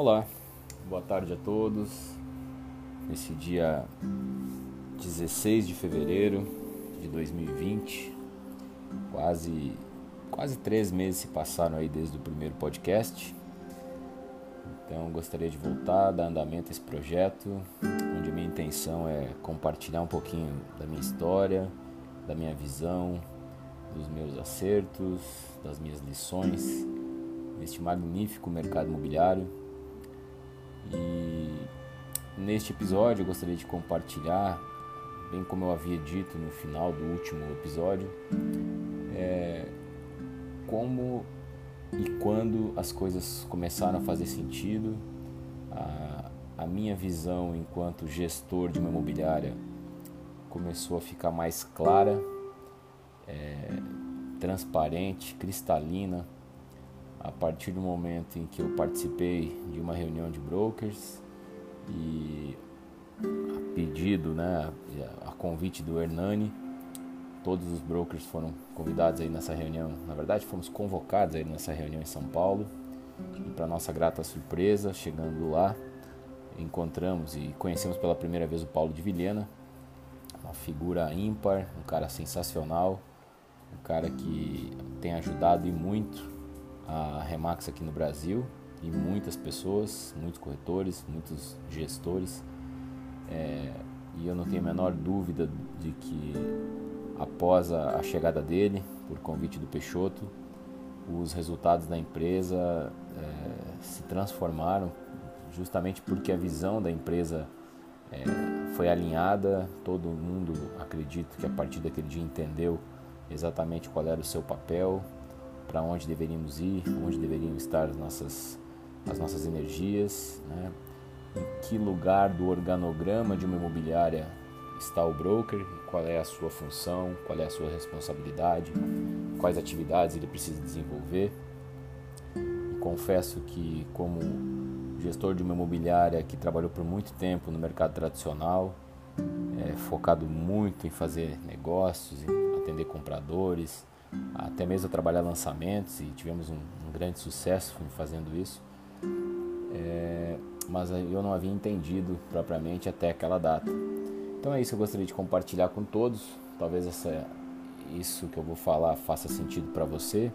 Olá, boa tarde a todos. Nesse dia 16 de fevereiro de 2020, quase quase três meses se passaram aí desde o primeiro podcast. Então gostaria de voltar, dar andamento a esse projeto, onde a minha intenção é compartilhar um pouquinho da minha história, da minha visão, dos meus acertos, das minhas lições neste magnífico mercado imobiliário e neste episódio eu gostaria de compartilhar, bem como eu havia dito no final do último episódio, é, como e quando as coisas começaram a fazer sentido, a, a minha visão enquanto gestor de uma imobiliária começou a ficar mais clara, é, transparente, cristalina a partir do momento em que eu participei de uma reunião de brokers e a pedido, né, a convite do Hernani, todos os brokers foram convidados aí nessa reunião. Na verdade, fomos convocados aí nessa reunião em São Paulo. E para nossa grata surpresa, chegando lá, encontramos e conhecemos pela primeira vez o Paulo de Vilhena, uma figura ímpar, um cara sensacional, um cara que tem ajudado e muito a Remax aqui no Brasil e muitas pessoas, muitos corretores, muitos gestores. É, e eu não tenho a menor dúvida de que após a, a chegada dele, por convite do Peixoto, os resultados da empresa é, se transformaram justamente porque a visão da empresa é, foi alinhada, todo mundo acredito que a partir daquele dia entendeu exatamente qual era o seu papel, para onde deveríamos ir, onde deveriam estar as nossas, as nossas energias, né? em que lugar do organograma de uma imobiliária está o broker, qual é a sua função, qual é a sua responsabilidade, quais atividades ele precisa desenvolver. E confesso que, como gestor de uma imobiliária que trabalhou por muito tempo no mercado tradicional, é, focado muito em fazer negócios, em atender compradores, até mesmo trabalhar lançamentos e tivemos um, um grande sucesso fazendo isso. É, mas eu não havia entendido propriamente até aquela data. Então é isso que eu gostaria de compartilhar com todos. Talvez essa, isso que eu vou falar faça sentido para você.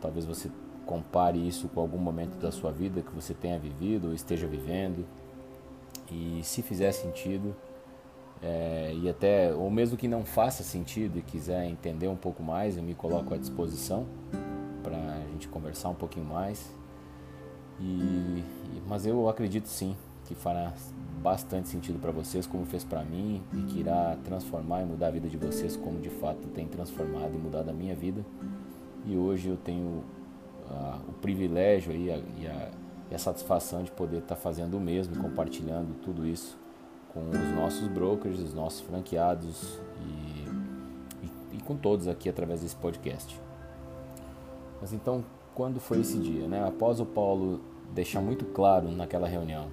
Talvez você compare isso com algum momento da sua vida que você tenha vivido ou esteja vivendo. E se fizer sentido, é, e até, ou mesmo que não faça sentido e quiser entender um pouco mais, eu me coloco à disposição para a gente conversar um pouquinho mais. E, mas eu acredito sim que fará bastante sentido para vocês, como fez para mim, e que irá transformar e mudar a vida de vocês, como de fato tem transformado e mudado a minha vida. E hoje eu tenho uh, o privilégio e a, e, a, e a satisfação de poder estar tá fazendo o mesmo, compartilhando tudo isso com os nossos brokers, os nossos franqueados e, e, e, com todos aqui através desse podcast. Mas então, quando foi esse dia? Né? Após o Paulo deixar muito claro naquela reunião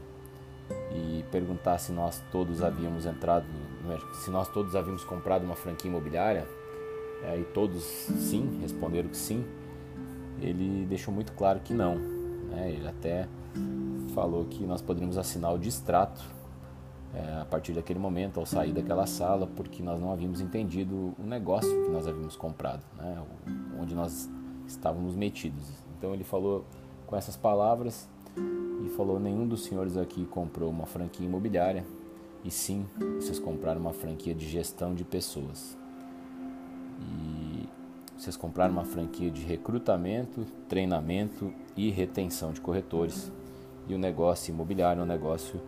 e perguntar se nós todos havíamos entrado, se nós todos havíamos comprado uma franquia imobiliária, é, e todos sim, responderam que sim, ele deixou muito claro que não. Né? Ele até falou que nós poderíamos assinar o distrato é, a partir daquele momento, ao sair daquela sala, porque nós não havíamos entendido o negócio que nós havíamos comprado, né, onde nós estávamos metidos. Então ele falou com essas palavras e falou: nenhum dos senhores aqui comprou uma franquia imobiliária, e sim, vocês compraram uma franquia de gestão de pessoas. E vocês compraram uma franquia de recrutamento, treinamento e retenção de corretores. E o negócio imobiliário é um negócio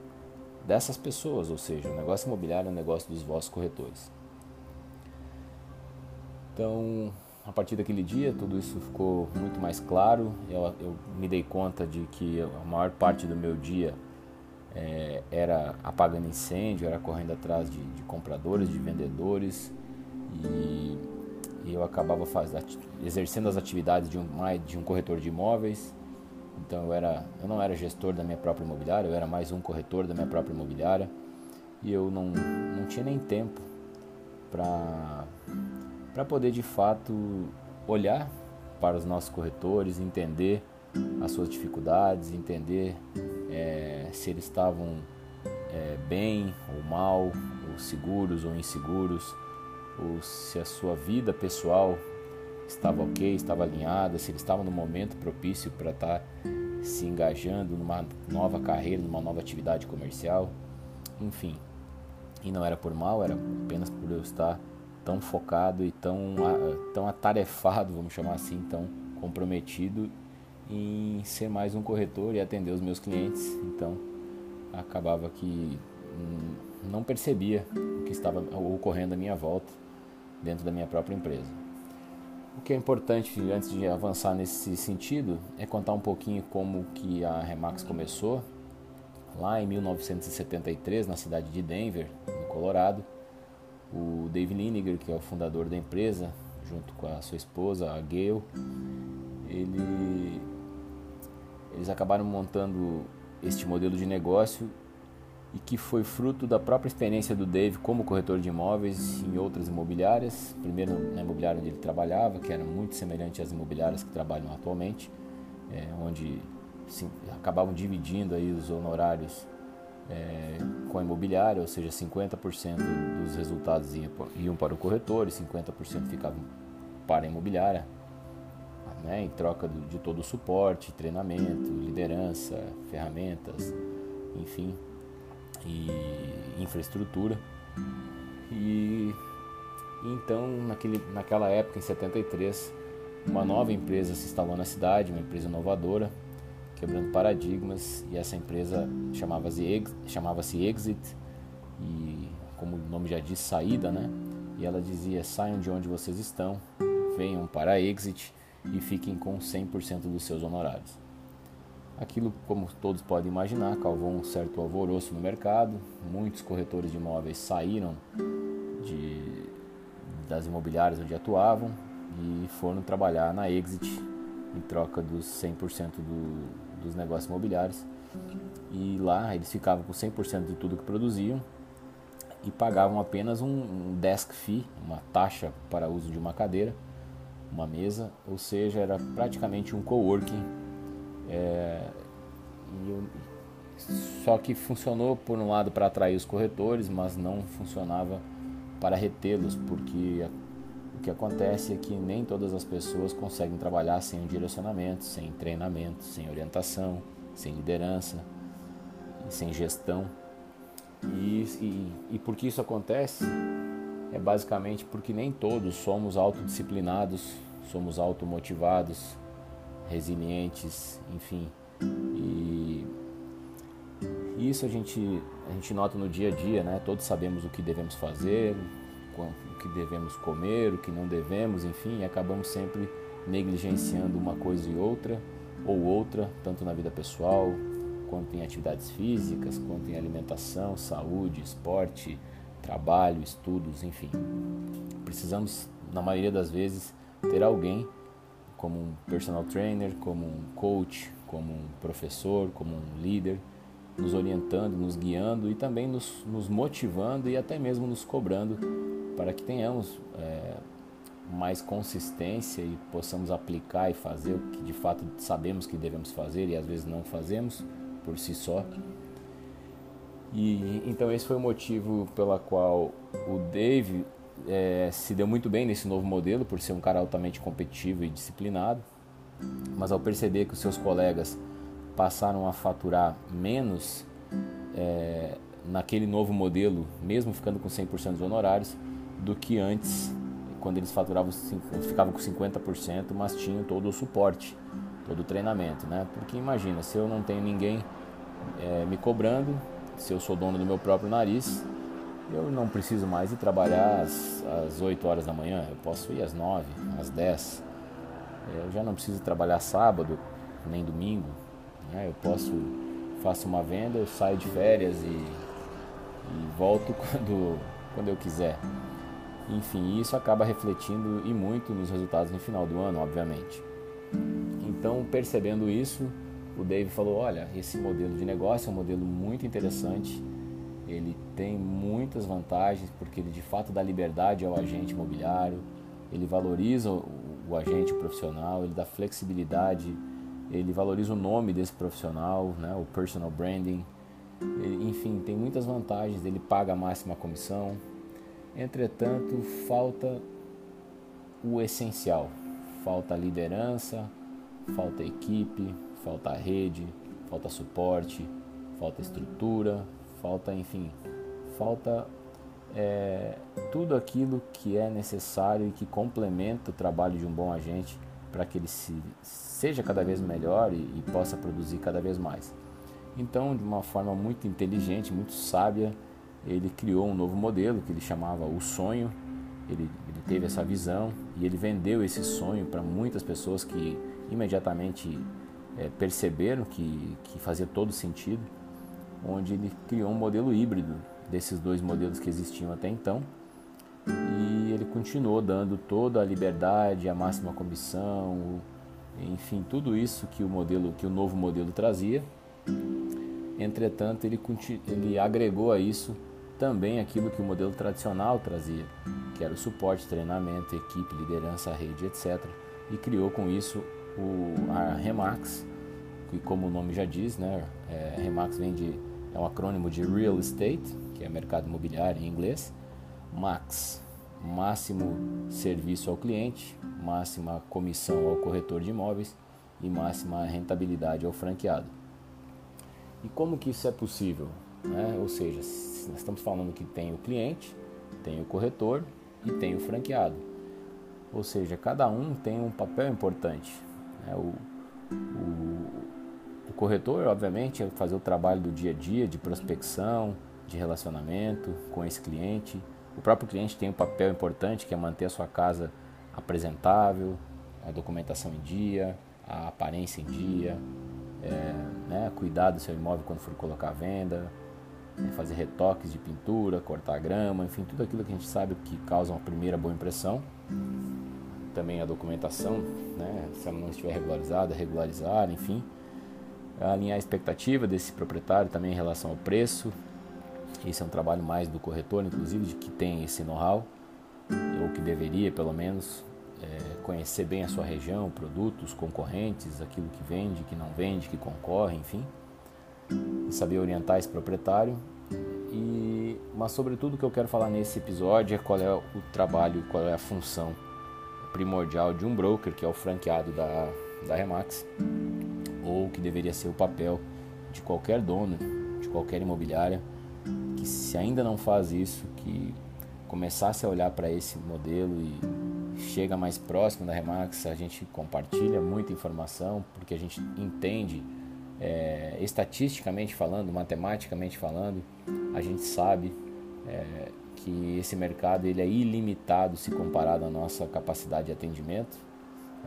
dessas pessoas, ou seja, o negócio imobiliário é o negócio dos vossos corretores. Então, a partir daquele dia, tudo isso ficou muito mais claro. Eu, eu me dei conta de que a maior parte do meu dia é, era apagando incêndio, era correndo atrás de, de compradores, de vendedores e, e eu acabava faz, exercendo as atividades de um, de um corretor de imóveis então eu, era, eu não era gestor da minha própria imobiliária, eu era mais um corretor da minha própria imobiliária. E eu não, não tinha nem tempo para poder de fato olhar para os nossos corretores, entender as suas dificuldades, entender é, se eles estavam é, bem ou mal, ou seguros ou inseguros, ou se a sua vida pessoal estava ok, estava alinhada, se eles estavam no momento propício para estar tá se engajando numa nova carreira, numa nova atividade comercial, enfim. E não era por mal, era apenas por eu estar tão focado e tão, tão atarefado, vamos chamar assim, tão comprometido em ser mais um corretor e atender os meus clientes. Então, acabava que não percebia o que estava ocorrendo à minha volta dentro da minha própria empresa. O que é importante antes de avançar nesse sentido é contar um pouquinho como que a Remax começou. Lá em 1973, na cidade de Denver, no Colorado, o Dave Liniger, que é o fundador da empresa, junto com a sua esposa, a Gail, ele, eles acabaram montando este modelo de negócio e que foi fruto da própria experiência do Dave como corretor de imóveis em outras imobiliárias. Primeiro na imobiliária onde ele trabalhava, que era muito semelhante às imobiliárias que trabalham atualmente, é, onde acabavam dividindo aí os honorários é, com a imobiliária, ou seja, 50% dos resultados iam, para o corretor e 50% ficavam para a imobiliária, né, em troca de todo o suporte, treinamento, liderança, ferramentas, enfim, e infraestrutura. E então, naquele, naquela época, em 73, uma nova empresa se instalou na cidade, uma empresa inovadora, quebrando paradigmas, e essa empresa chamava-se chamava Exit, e como o nome já diz, saída, né? E ela dizia: saiam de onde vocês estão, venham para a Exit e fiquem com 100% dos seus honorários. Aquilo, como todos podem imaginar, causou um certo alvoroço no mercado. Muitos corretores de imóveis saíram de, das imobiliárias onde atuavam e foram trabalhar na Exit em troca dos 100% do, dos negócios imobiliários. E lá eles ficavam com 100% de tudo que produziam e pagavam apenas um, um desk fee, uma taxa para uso de uma cadeira, uma mesa, ou seja, era praticamente um coworking é, eu, só que funcionou por um lado para atrair os corretores, mas não funcionava para retê-los, porque o que acontece é que nem todas as pessoas conseguem trabalhar sem um direcionamento, sem treinamento, sem orientação, sem liderança, sem gestão. E, e, e por que isso acontece? É basicamente porque nem todos somos autodisciplinados, somos automotivados, resilientes, enfim. E isso a gente, a gente nota no dia a dia, né? Todos sabemos o que devemos fazer, o que devemos comer, o que não devemos, enfim, e acabamos sempre negligenciando uma coisa e outra, ou outra, tanto na vida pessoal, quanto em atividades físicas, quanto em alimentação, saúde, esporte, trabalho, estudos, enfim. Precisamos, na maioria das vezes, ter alguém como um personal trainer, como um coach, como um professor, como um líder, nos orientando, nos guiando e também nos, nos motivando e até mesmo nos cobrando para que tenhamos é, mais consistência e possamos aplicar e fazer o que de fato sabemos que devemos fazer e às vezes não fazemos por si só. E então esse foi o motivo pela qual o Dave é, se deu muito bem nesse novo modelo por ser um cara altamente competitivo e disciplinado, mas ao perceber que os seus colegas passaram a faturar menos é, naquele novo modelo, mesmo ficando com 100% dos honorários, do que antes, quando eles faturavam, ficavam com 50%, mas tinham todo o suporte, todo o treinamento, né? Porque imagina, se eu não tenho ninguém é, me cobrando, se eu sou dono do meu próprio nariz, eu não preciso mais ir trabalhar às, às 8 horas da manhã, eu posso ir às 9, às 10. Eu já não preciso trabalhar sábado, nem domingo. Né? Eu posso, faço uma venda, eu saio de férias e, e volto quando, quando eu quiser. Enfim, isso acaba refletindo e muito nos resultados no final do ano, obviamente. Então, percebendo isso, o Dave falou: olha, esse modelo de negócio é um modelo muito interessante ele tem muitas vantagens porque ele de fato dá liberdade ao agente imobiliário, ele valoriza o, agente profissional, ele dá flexibilidade ele valoriza o nome desse profissional, né, o personal branding. Enfim, tem muitas vantagens, ele paga a máxima comissão. Entretanto, falta o essencial. Falta liderança, falta equipe, falta rede, falta suporte, falta estrutura, falta, enfim, falta é, tudo aquilo que é necessário e que complementa o trabalho de um bom agente para que ele se, seja cada vez melhor e, e possa produzir cada vez mais. Então, de uma forma muito inteligente, muito sábia, ele criou um novo modelo que ele chamava o sonho. Ele, ele teve essa visão e ele vendeu esse sonho para muitas pessoas que imediatamente é, perceberam que, que fazia todo sentido, onde ele criou um modelo híbrido desses dois modelos que existiam até então. E ele continuou dando toda a liberdade, a máxima comissão, enfim, tudo isso que o modelo, que o novo modelo trazia. Entretanto, ele, ele agregou a isso também aquilo que o modelo tradicional trazia, que era o suporte, treinamento, equipe, liderança, rede, etc. E criou com isso o, a Remax, que como o nome já diz, né, é, Remax vem de, é um acrônimo de Real Estate, que é mercado imobiliário em inglês, MAX, máximo serviço ao cliente, máxima comissão ao corretor de imóveis e máxima rentabilidade ao franqueado. E como que isso é possível? Né? Ou seja, nós estamos falando que tem o cliente, tem o corretor e tem o franqueado. Ou seja, cada um tem um papel importante. Né? O, o, o corretor, obviamente, é fazer o trabalho do dia a dia de prospecção, de relacionamento com esse cliente. O próprio cliente tem um papel importante que é manter a sua casa apresentável, a documentação em dia, a aparência em dia, é, né, cuidar do seu imóvel quando for colocar à venda, é, fazer retoques de pintura, cortar grama, enfim, tudo aquilo que a gente sabe que causa uma primeira boa impressão. Também a documentação, né, se ela não estiver regularizada, regularizar, enfim. Alinhar a expectativa desse proprietário também em relação ao preço, esse é um trabalho mais do corretor, inclusive, de que tem esse know-how, ou que deveria, pelo menos, é, conhecer bem a sua região, produtos, concorrentes, aquilo que vende, que não vende, que concorre, enfim. E saber orientar esse proprietário. E, mas, sobretudo, o que eu quero falar nesse episódio é qual é o trabalho, qual é a função primordial de um broker, que é o franqueado da, da Remax, ou que deveria ser o papel de qualquer dono, de qualquer imobiliária que se ainda não faz isso, que começasse a olhar para esse modelo e chega mais próximo da Remax, a gente compartilha muita informação, porque a gente entende, é, estatisticamente falando, matematicamente falando, a gente sabe é, que esse mercado ele é ilimitado se comparado à nossa capacidade de atendimento.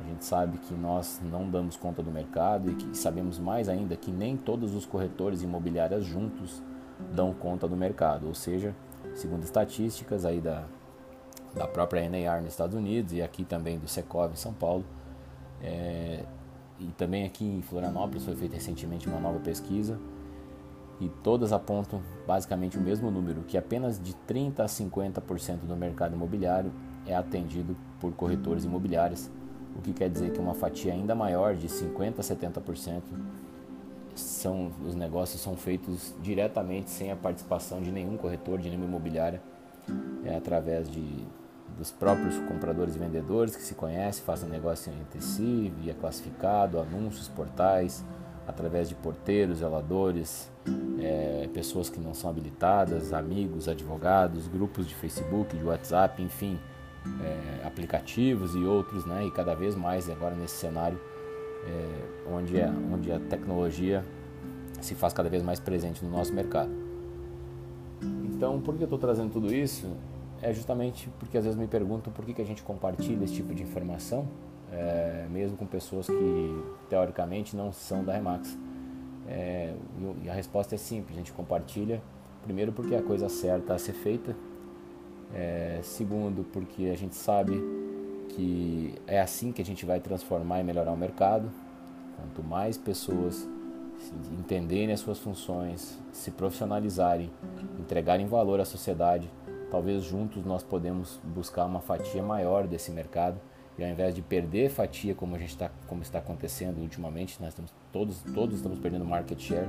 A gente sabe que nós não damos conta do mercado e que sabemos mais ainda que nem todos os corretores imobiliários juntos dão conta do mercado, ou seja, segundo estatísticas aí da, da própria NAR nos Estados Unidos e aqui também do Secov em São Paulo, é, e também aqui em Florianópolis foi feita recentemente uma nova pesquisa e todas apontam basicamente o mesmo número, que apenas de 30 a 50% do mercado imobiliário é atendido por corretores imobiliários, o que quer dizer que uma fatia ainda maior de 50 a 70% são os negócios são feitos diretamente sem a participação de nenhum corretor, de nenhuma imobiliária, é através de dos próprios compradores e vendedores que se conhecem, fazem negócio entre si, via classificado, anúncios, portais, através de porteiros, zeladores, é, pessoas que não são habilitadas, amigos, advogados, grupos de Facebook, de WhatsApp, enfim, é, aplicativos e outros, né? E cada vez mais agora nesse cenário é, onde, é, onde a tecnologia se faz cada vez mais presente no nosso mercado. Então, por que eu estou trazendo tudo isso? É justamente porque às vezes me perguntam por que, que a gente compartilha esse tipo de informação, é, mesmo com pessoas que teoricamente não são da Remax. É, e a resposta é simples: a gente compartilha, primeiro, porque é a coisa certa a ser feita, é, segundo, porque a gente sabe que é assim que a gente vai transformar e melhorar o mercado. Quanto mais pessoas entenderem as suas funções, se profissionalizarem, entregarem valor à sociedade, talvez juntos nós podemos buscar uma fatia maior desse mercado E ao invés de perder fatia como a gente está como está acontecendo ultimamente, nós estamos todos todos estamos perdendo market share,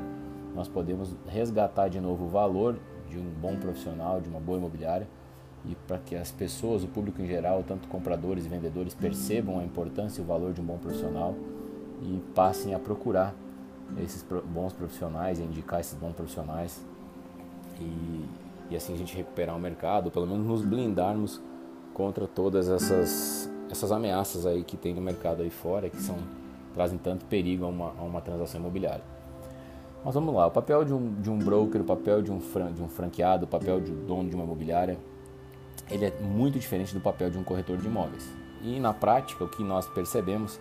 nós podemos resgatar de novo o valor de um bom profissional, de uma boa imobiliária e para que as pessoas, o público em geral, tanto compradores e vendedores, percebam a importância e o valor de um bom profissional e passem a procurar esses bons profissionais, a indicar esses bons profissionais e, e assim a gente recuperar o mercado, pelo menos nos blindarmos contra todas essas, essas ameaças aí que tem no mercado aí fora, que são trazem tanto perigo a uma, a uma transação imobiliária. Mas vamos lá, o papel de um, de um broker, o papel de um, fran, de um franqueado, o papel de um dono de uma imobiliária, ele é muito diferente do papel de um corretor de imóveis. E na prática, o que nós percebemos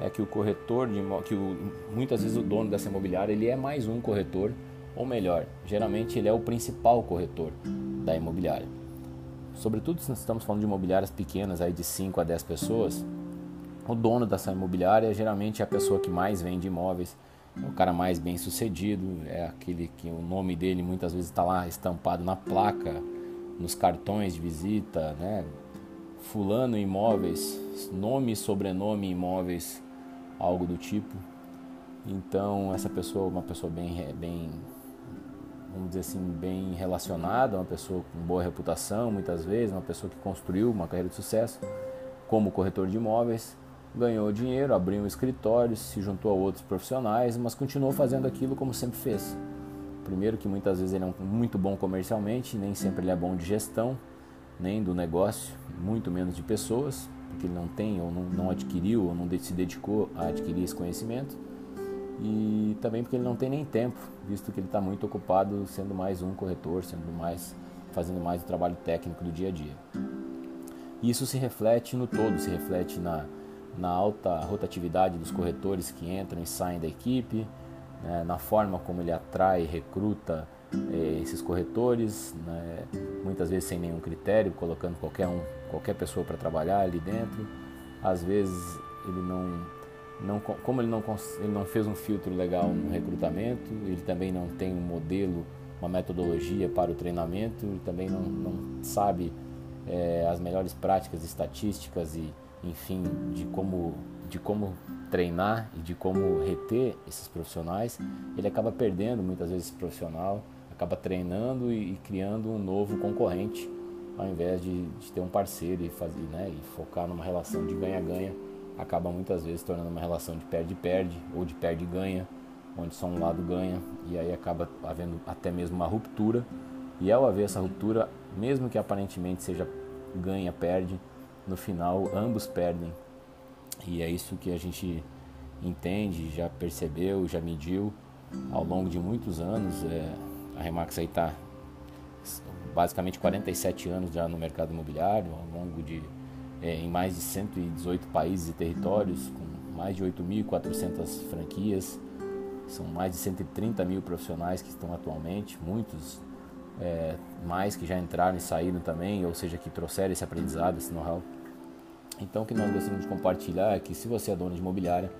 é que o corretor de que o, muitas vezes o dono dessa imobiliária ele é mais um corretor, ou melhor, geralmente ele é o principal corretor da imobiliária. Sobretudo se nós estamos falando de imobiliárias pequenas, aí de 5 a 10 pessoas, o dono dessa imobiliária geralmente é a pessoa que mais vende imóveis, é o cara mais bem sucedido, é aquele que o nome dele muitas vezes está lá estampado na placa nos cartões de visita, né? Fulano Imóveis, nome, sobrenome Imóveis, algo do tipo. Então essa pessoa uma pessoa bem, bem, vamos dizer assim, bem relacionada, uma pessoa com boa reputação, muitas vezes, uma pessoa que construiu uma carreira de sucesso como corretor de imóveis, ganhou dinheiro, abriu um escritório, se juntou a outros profissionais, mas continuou fazendo aquilo como sempre fez Primeiro que muitas vezes ele é muito bom comercialmente, nem sempre ele é bom de gestão, nem do negócio, muito menos de pessoas, porque ele não tem ou não, não adquiriu ou não se dedicou a adquirir esse conhecimento. E também porque ele não tem nem tempo, visto que ele está muito ocupado sendo mais um corretor, sendo mais fazendo mais o trabalho técnico do dia a dia. Isso se reflete no todo, se reflete na, na alta rotatividade dos corretores que entram e saem da equipe, né, na forma como ele atrai recruta eh, esses corretores, né, muitas vezes sem nenhum critério, colocando qualquer um, qualquer pessoa para trabalhar ali dentro. Às vezes ele não, não como ele não, ele não fez um filtro legal no recrutamento, ele também não tem um modelo, uma metodologia para o treinamento, ele também não, não sabe eh, as melhores práticas estatísticas e, enfim, de como, de como treinar e de como reter esses profissionais, ele acaba perdendo muitas vezes esse profissional, acaba treinando e, e criando um novo concorrente, ao invés de, de ter um parceiro e, fazer, né, e focar numa relação de ganha-ganha, acaba muitas vezes tornando uma relação de perde-perde ou de perde-ganha, onde só um lado ganha e aí acaba havendo até mesmo uma ruptura. E ao haver essa ruptura, mesmo que aparentemente seja ganha-perde, no final ambos perdem e é isso que a gente entende, já percebeu, já mediu ao longo de muitos anos. É, a Remax aí está basicamente 47 anos já no mercado imobiliário, ao longo de é, em mais de 118 países e territórios, com mais de 8.400 franquias, são mais de 130 mil profissionais que estão atualmente, muitos é, mais que já entraram e saíram também, ou seja, que trouxeram esse aprendizado, esse know-how. Então, o que nós gostaríamos de compartilhar é que se você é dono de imobiliária,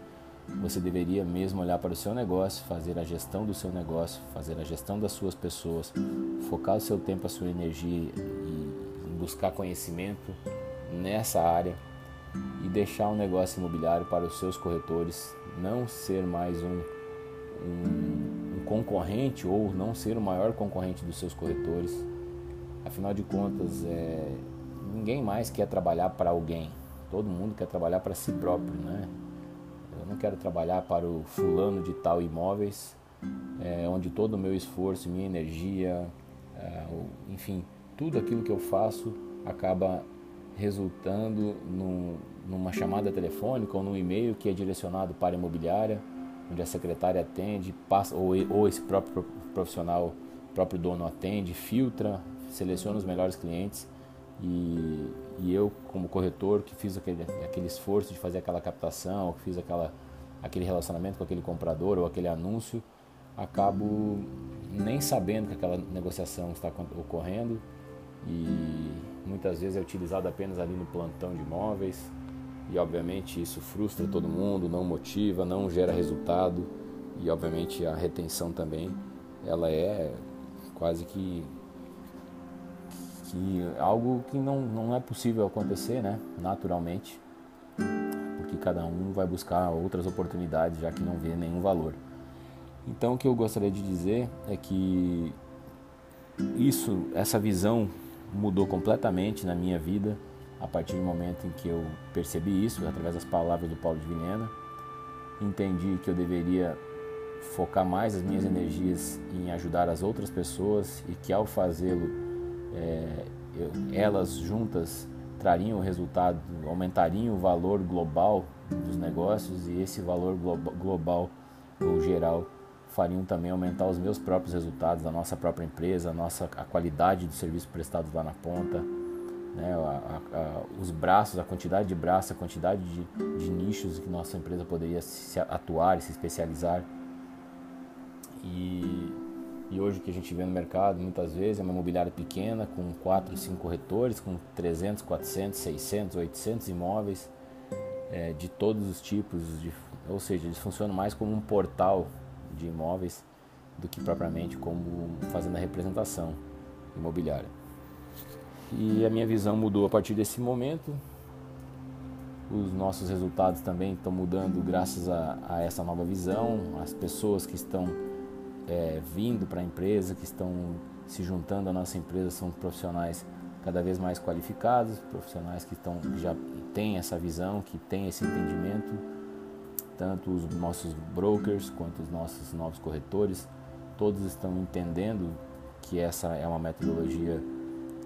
você deveria mesmo olhar para o seu negócio, fazer a gestão do seu negócio, fazer a gestão das suas pessoas, focar o seu tempo, a sua energia e buscar conhecimento nessa área e deixar o negócio imobiliário para os seus corretores, não ser mais um, um, um concorrente ou não ser o maior concorrente dos seus corretores. Afinal de contas, é, ninguém mais quer trabalhar para alguém Todo mundo quer trabalhar para si próprio, né? Eu não quero trabalhar para o fulano de tal imóveis, é, onde todo o meu esforço, minha energia, é, enfim, tudo aquilo que eu faço acaba resultando num, numa chamada telefônica ou num e-mail que é direcionado para a imobiliária, onde a secretária atende, passa, ou, ou esse próprio profissional, próprio dono atende, filtra, seleciona os melhores clientes e, e eu, como corretor, que fiz aquele, aquele esforço de fazer aquela captação, que fiz aquela, aquele relacionamento com aquele comprador ou aquele anúncio, acabo nem sabendo que aquela negociação está ocorrendo e muitas vezes é utilizado apenas ali no plantão de imóveis e obviamente isso frustra todo mundo, não motiva, não gera resultado e obviamente a retenção também ela é quase que que algo que não, não é possível acontecer, né, naturalmente. porque cada um vai buscar outras oportunidades já que não vê nenhum valor. Então o que eu gostaria de dizer é que isso, essa visão mudou completamente na minha vida a partir do momento em que eu percebi isso através das palavras do Paulo de Vilhena. Entendi que eu deveria focar mais as minhas energias em ajudar as outras pessoas e que ao fazê-lo é, elas juntas trariam o resultado, aumentariam o valor global dos negócios e esse valor global ou geral fariam também aumentar os meus próprios resultados, da nossa própria empresa, a nossa a qualidade do serviço prestado lá na ponta, né, a, a, os braços, a quantidade de braços, a quantidade de, de nichos que nossa empresa poderia se atuar e se especializar. E, e hoje o que a gente vê no mercado muitas vezes é uma imobiliária pequena com 4, 5 corretores, com 300, 400, 600, 800 imóveis é, de todos os tipos, de, ou seja, eles funcionam mais como um portal de imóveis do que propriamente como fazendo a representação imobiliária. E a minha visão mudou a partir desse momento. Os nossos resultados também estão mudando graças a, a essa nova visão. As pessoas que estão é, vindo para a empresa, que estão se juntando à nossa empresa, são profissionais cada vez mais qualificados, profissionais que, estão, que já têm essa visão, que têm esse entendimento tanto os nossos brokers quanto os nossos novos corretores, todos estão entendendo que essa é uma metodologia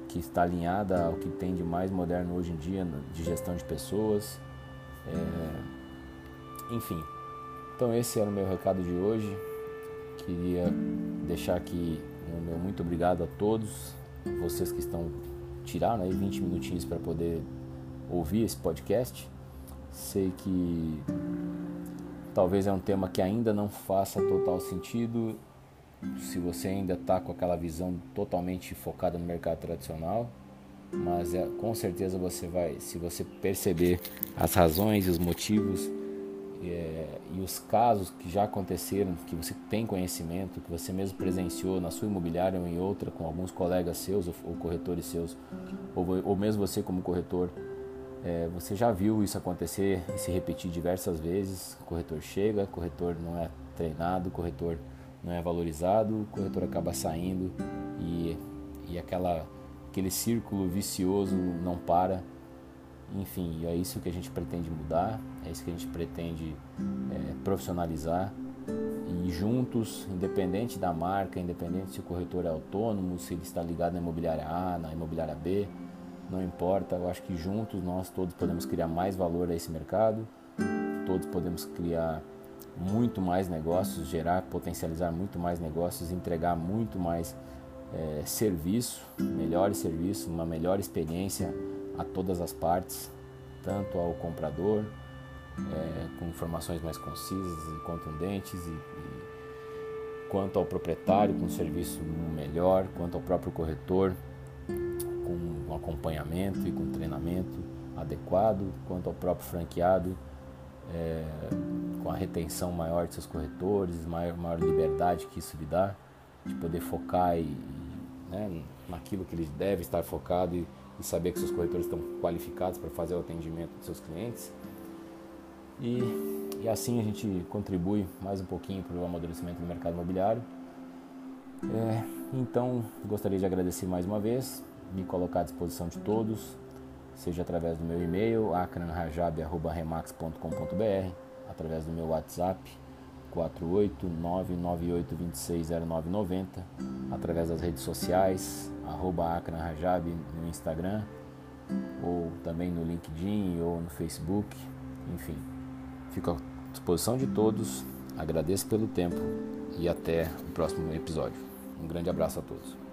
que está alinhada ao que tem de mais moderno hoje em dia de gestão de pessoas. É... Enfim, então esse era o meu recado de hoje. Queria deixar aqui o meu muito obrigado a todos, vocês que estão tirando aí 20 minutinhos para poder ouvir esse podcast. Sei que Talvez é um tema que ainda não faça total sentido se você ainda está com aquela visão totalmente focada no mercado tradicional, mas é, com certeza você vai, se você perceber as razões e os motivos é, e os casos que já aconteceram, que você tem conhecimento, que você mesmo presenciou na sua imobiliária ou em outra, com alguns colegas seus ou, ou corretores seus, ou, ou mesmo você como corretor, é, você já viu isso acontecer e se repetir diversas vezes. Corretor chega, corretor não é treinado, corretor não é valorizado, corretor acaba saindo e, e aquela, aquele círculo vicioso não para. Enfim, é isso que a gente pretende mudar, é isso que a gente pretende é, profissionalizar. E juntos, independente da marca, independente se o corretor é autônomo, se ele está ligado na imobiliária A, na imobiliária B, não importa, eu acho que juntos nós todos podemos criar mais valor a esse mercado, todos podemos criar muito mais negócios, gerar, potencializar muito mais negócios, entregar muito mais é, serviço, melhor serviço, uma melhor experiência a todas as partes, tanto ao comprador, é, com informações mais concisas e contundentes, e, e, quanto ao proprietário, com um serviço melhor, quanto ao próprio corretor, com acompanhamento e com treinamento adequado, quanto ao próprio franqueado, é, com a retenção maior de seus corretores, maior, maior liberdade que isso lhe dá, de poder focar e, né, naquilo que ele deve estar focado e, e saber que seus corretores estão qualificados para fazer o atendimento dos seus clientes. E, e assim a gente contribui mais um pouquinho para o amadurecimento do mercado imobiliário. É, então, gostaria de agradecer mais uma vez me colocar à disposição de todos, seja através do meu e-mail, acranrajab.remax.com.br, através do meu WhatsApp, 48998260990, através das redes sociais, arroba acranrajab no Instagram, ou também no LinkedIn ou no Facebook, enfim. Fico à disposição de todos, agradeço pelo tempo e até o próximo episódio. Um grande abraço a todos.